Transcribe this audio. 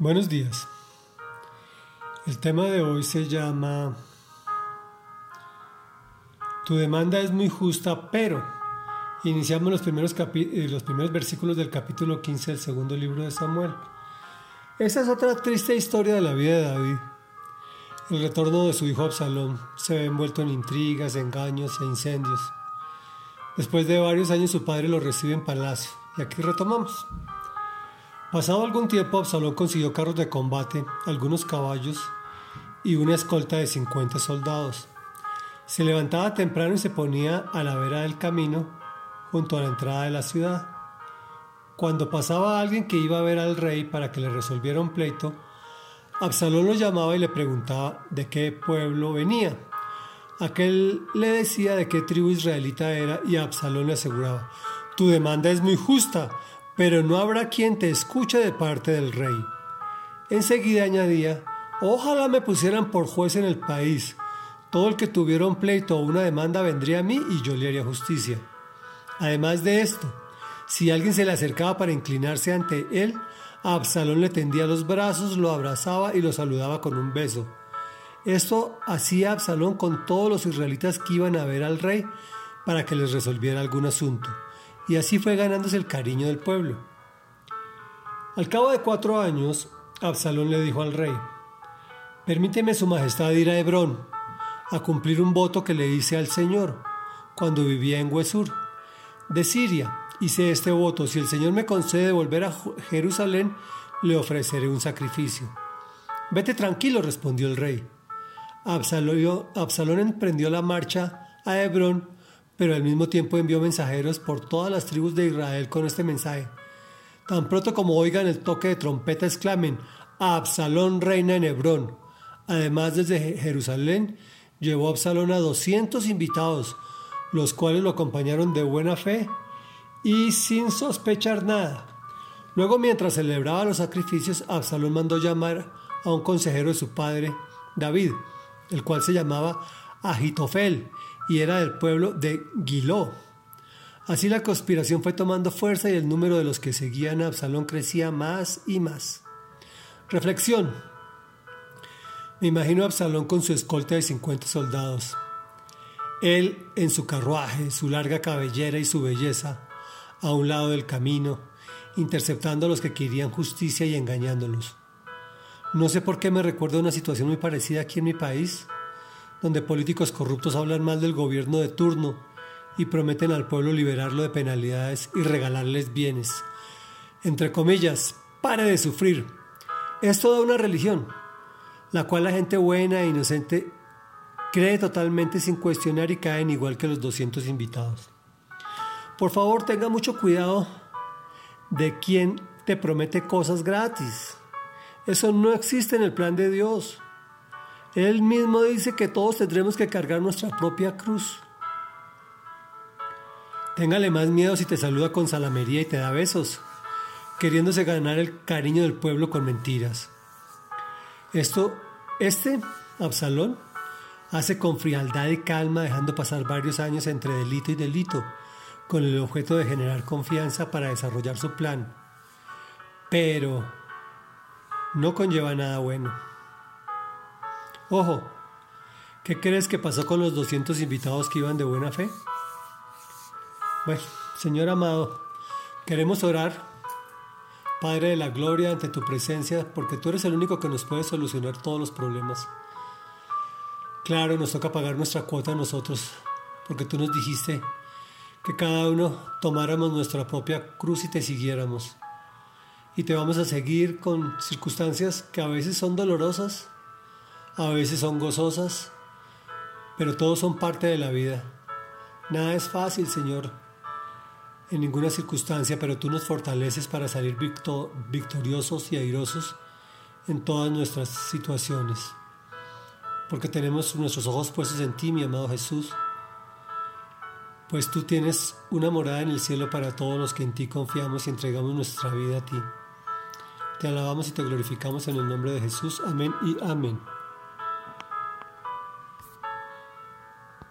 Buenos días. El tema de hoy se llama Tu demanda es muy justa, pero iniciamos los primeros, eh, los primeros versículos del capítulo 15 del segundo libro de Samuel. Esa es otra triste historia de la vida de David. El retorno de su hijo Absalón se ve envuelto en intrigas, engaños e incendios. Después de varios años su padre lo recibe en palacio. Y aquí retomamos. Pasado algún tiempo, Absalón consiguió carros de combate, algunos caballos y una escolta de 50 soldados. Se levantaba temprano y se ponía a la vera del camino junto a la entrada de la ciudad. Cuando pasaba alguien que iba a ver al rey para que le resolviera un pleito, Absalón lo llamaba y le preguntaba de qué pueblo venía. Aquel le decía de qué tribu israelita era y Absalón le aseguraba, tu demanda es muy justa, pero no habrá quien te escuche de parte del rey. Enseguida añadía, ojalá me pusieran por juez en el país. Todo el que tuviera un pleito o una demanda vendría a mí y yo le haría justicia. Además de esto, si alguien se le acercaba para inclinarse ante él, Absalón le tendía los brazos, lo abrazaba y lo saludaba con un beso. Esto hacía Absalón con todos los israelitas que iban a ver al rey para que les resolviera algún asunto y así fue ganándose el cariño del pueblo. Al cabo de cuatro años, Absalón le dijo al rey, Permíteme su majestad ir a Hebrón a cumplir un voto que le hice al Señor cuando vivía en Huesur, de Siria. Hice este voto, si el Señor me concede volver a Jerusalén, le ofreceré un sacrificio. Vete tranquilo, respondió el rey. Absalón, Absalón emprendió la marcha a Hebrón pero al mismo tiempo envió mensajeros por todas las tribus de Israel con este mensaje. Tan pronto como oigan el toque de trompeta, exclamen, Absalón reina en Hebrón. Además, desde Jerusalén llevó Absalón a 200 invitados, los cuales lo acompañaron de buena fe y sin sospechar nada. Luego, mientras celebraba los sacrificios, Absalón mandó llamar a un consejero de su padre, David, el cual se llamaba Agitofel, y era del pueblo de Giló. Así la conspiración fue tomando fuerza y el número de los que seguían a Absalón crecía más y más. Reflexión. Me imagino a Absalón con su escolta de 50 soldados. Él en su carruaje, su larga cabellera y su belleza, a un lado del camino, interceptando a los que querían justicia y engañándolos. No sé por qué me recuerda una situación muy parecida aquí en mi país donde políticos corruptos hablan mal del gobierno de turno y prometen al pueblo liberarlo de penalidades y regalarles bienes. Entre comillas, pare de sufrir. Es toda una religión, la cual la gente buena e inocente cree totalmente sin cuestionar y caen igual que los 200 invitados. Por favor, tenga mucho cuidado de quien te promete cosas gratis. Eso no existe en el plan de Dios. Él mismo dice que todos tendremos que cargar nuestra propia cruz. Téngale más miedo si te saluda con salamería y te da besos, queriéndose ganar el cariño del pueblo con mentiras. Esto, este, Absalón, hace con frialdad y calma, dejando pasar varios años entre delito y delito, con el objeto de generar confianza para desarrollar su plan. Pero no conlleva nada bueno. Ojo, ¿qué crees que pasó con los 200 invitados que iban de buena fe? Bueno, Señor amado, queremos orar, Padre de la Gloria, ante tu presencia, porque tú eres el único que nos puede solucionar todos los problemas. Claro, nos toca pagar nuestra cuota a nosotros, porque tú nos dijiste que cada uno tomáramos nuestra propia cruz y te siguiéramos. Y te vamos a seguir con circunstancias que a veces son dolorosas, a veces son gozosas, pero todos son parte de la vida. Nada es fácil, Señor, en ninguna circunstancia, pero tú nos fortaleces para salir victoriosos y airosos en todas nuestras situaciones, porque tenemos nuestros ojos puestos en ti, mi amado Jesús, pues tú tienes una morada en el cielo para todos los que en ti confiamos y entregamos nuestra vida a ti. Te alabamos y te glorificamos en el nombre de Jesús. Amén y amén.